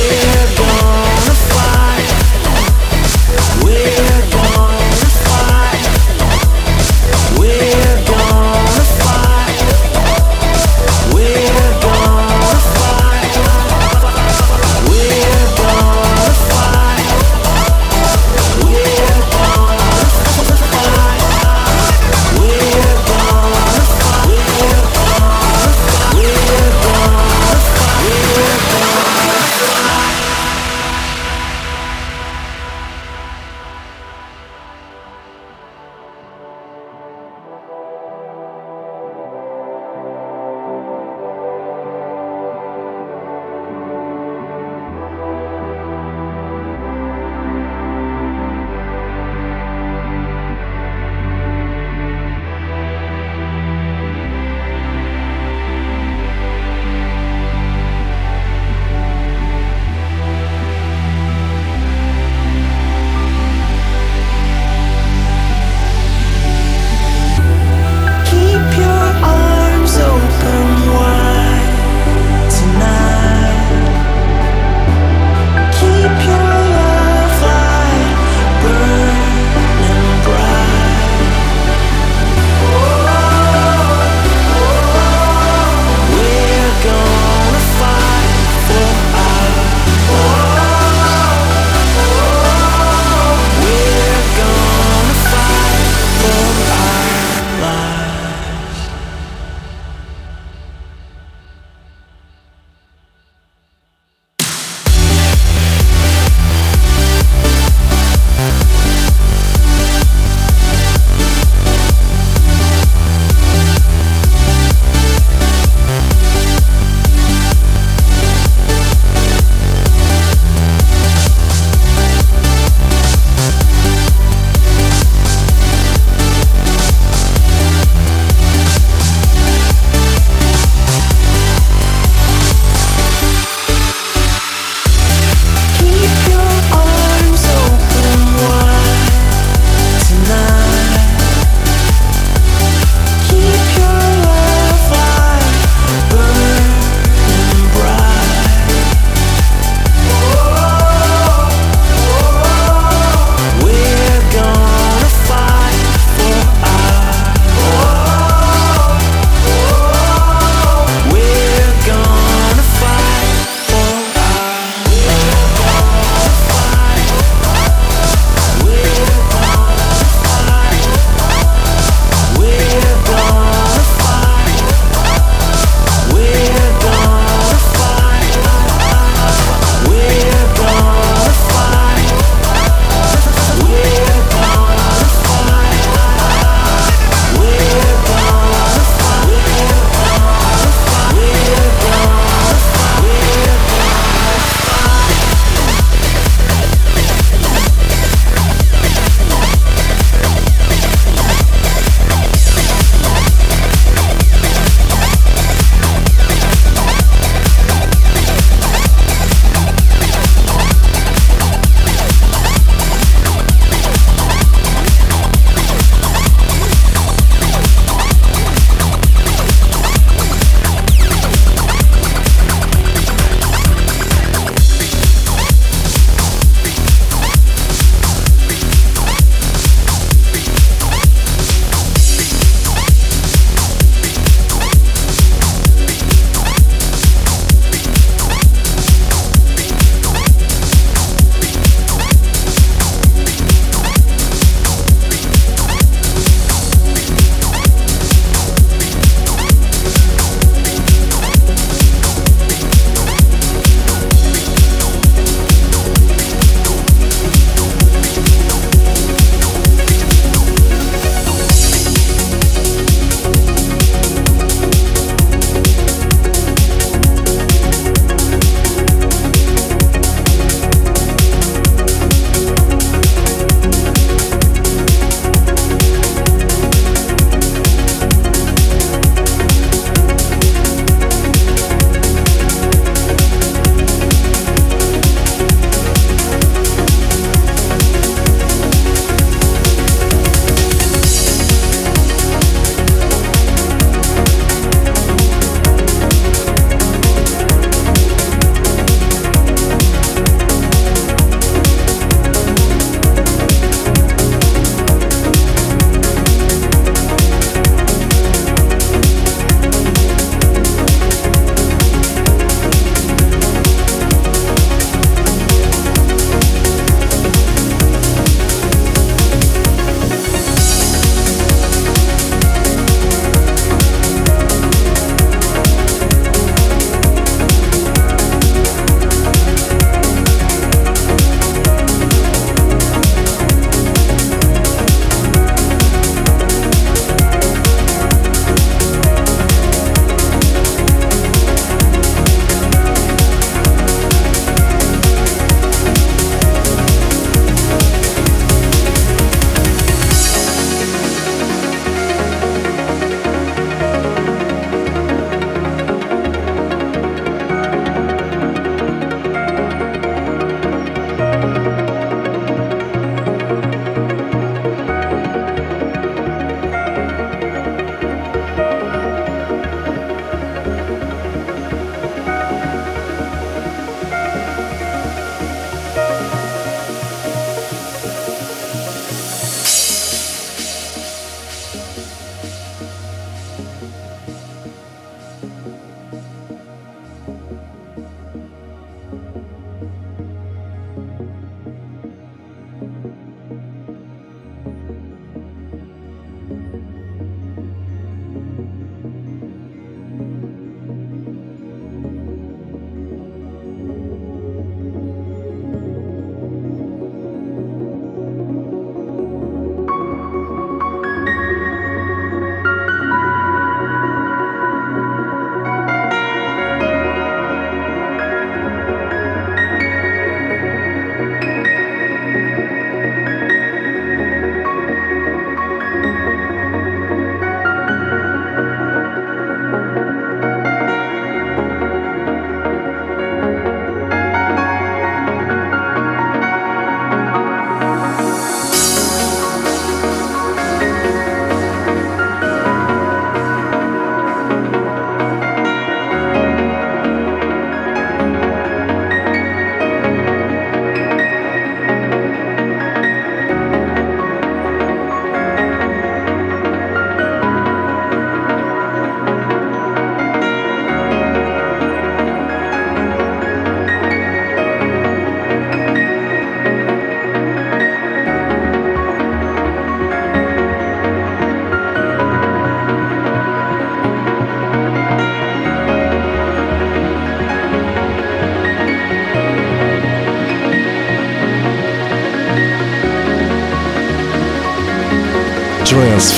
you.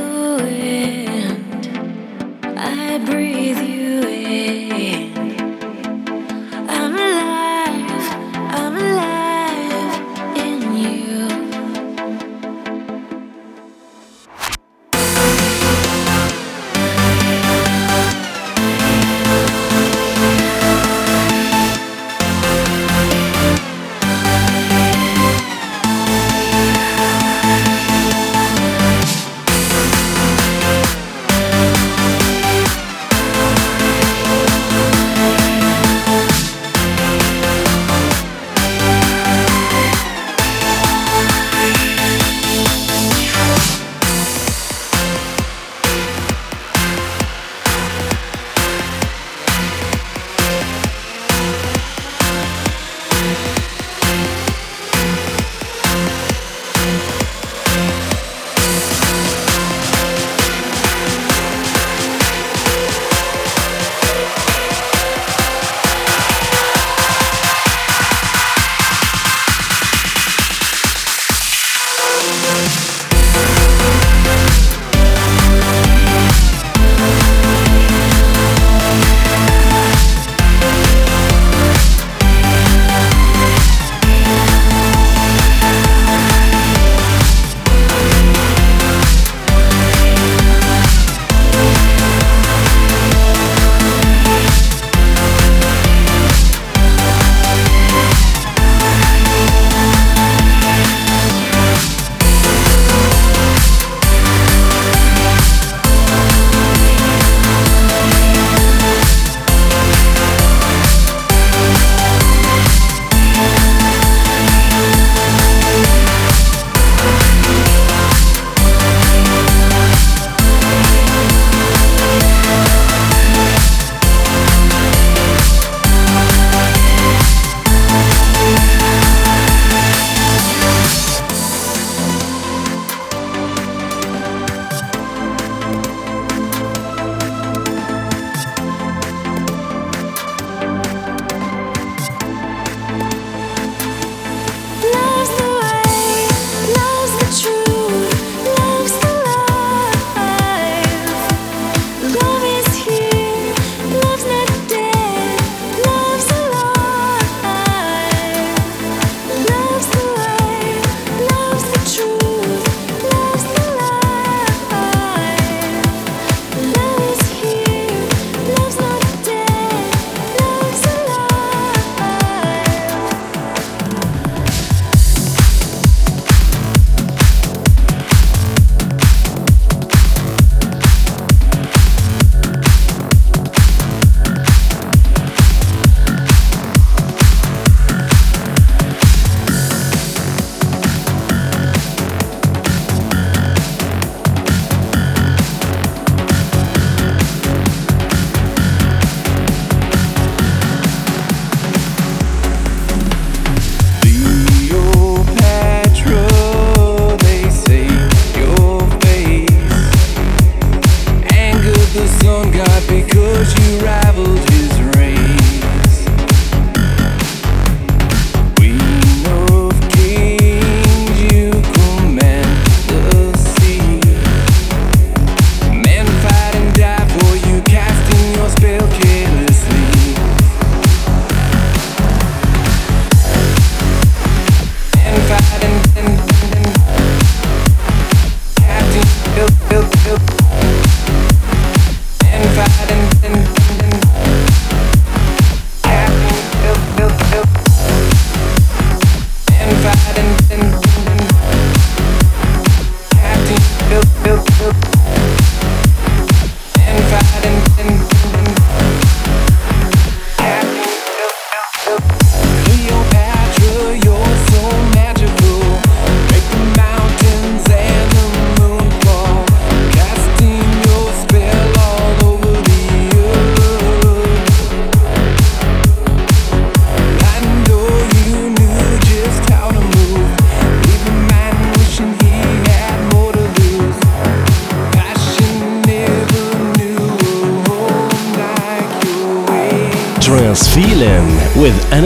the wind, I breathe you in.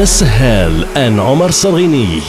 السهال and عمر صرغيني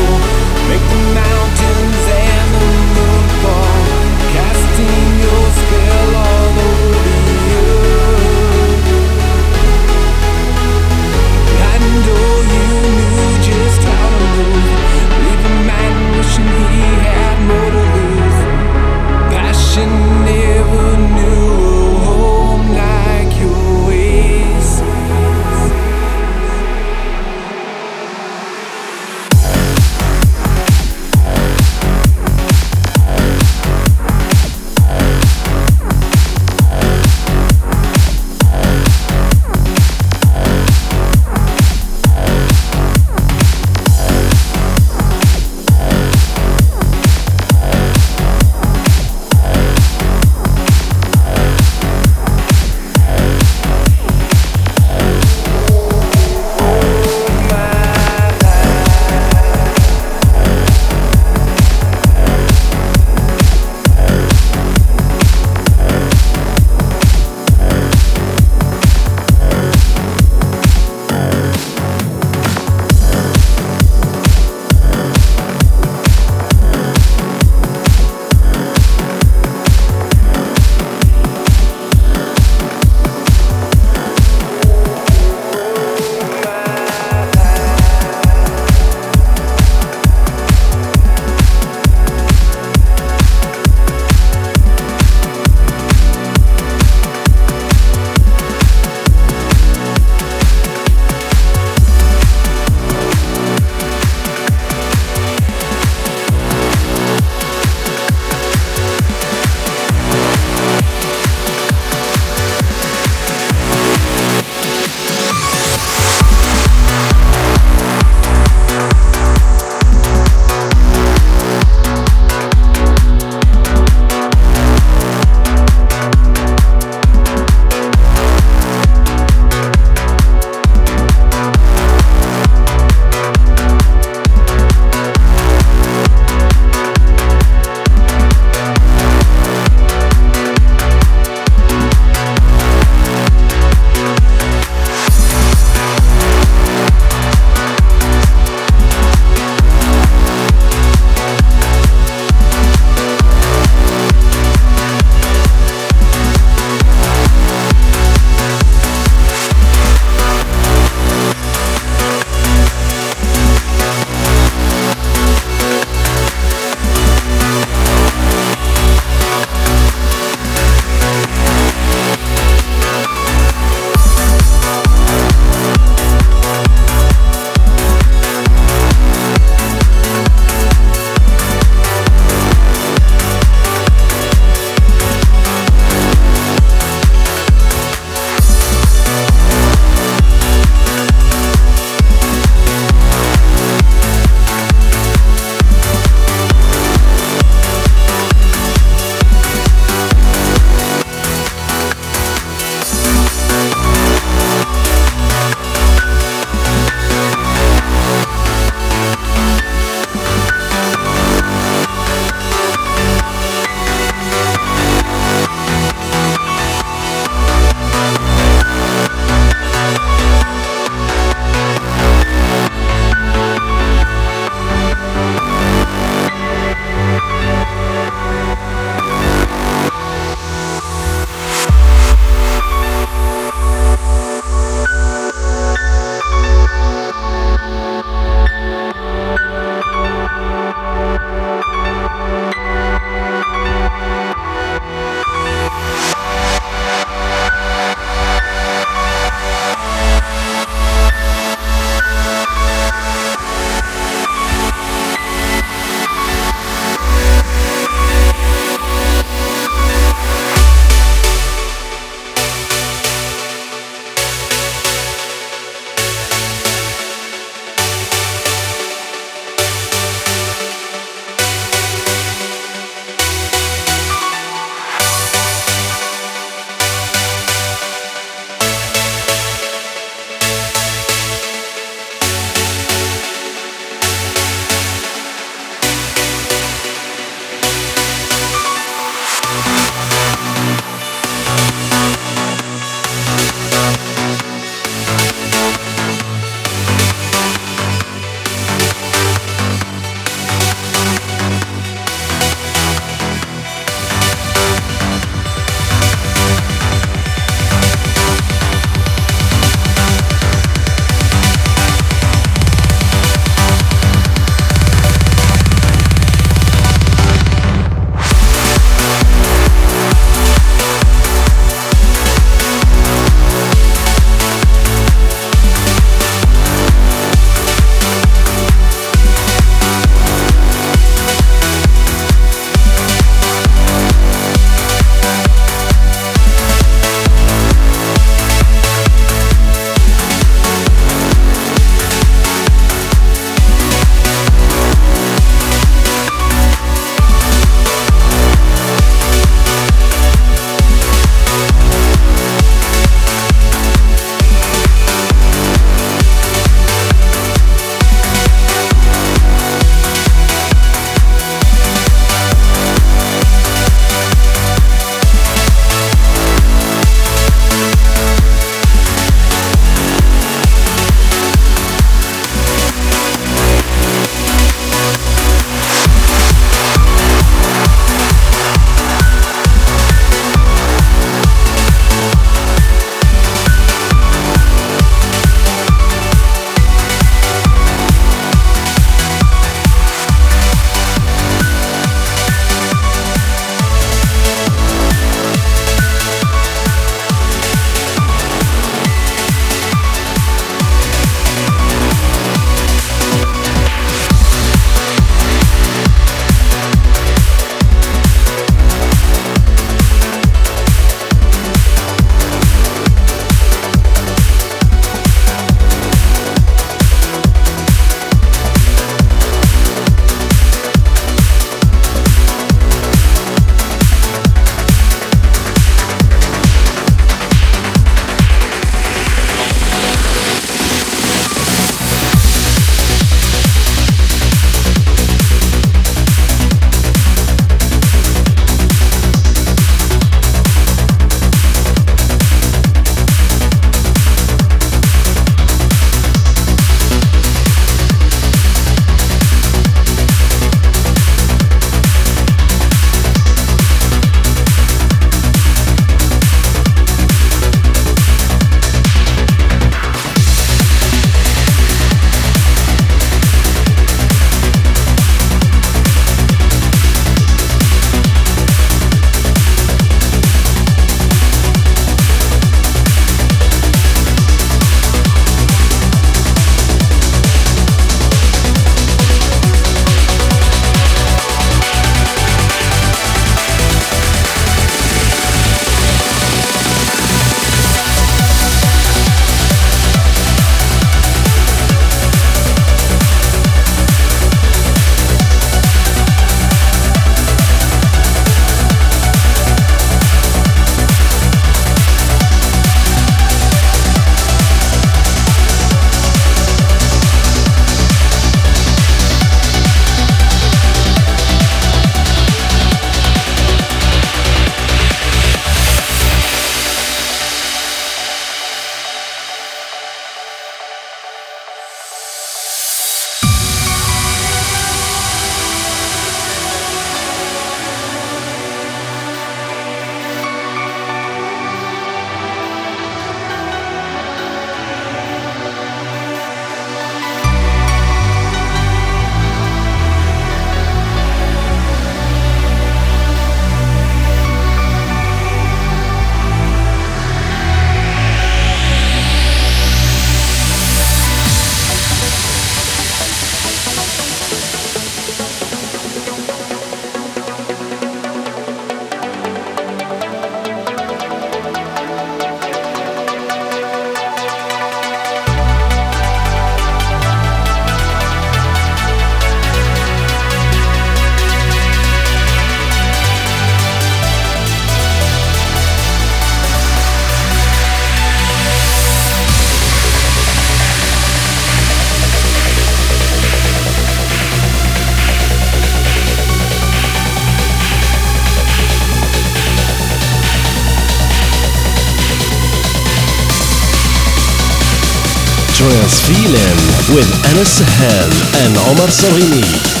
Trance Feeling with Anas Sahel and Omar Salghini.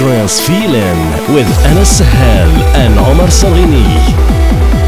Trance Feeling with Anas Sahel and Omar Salghini.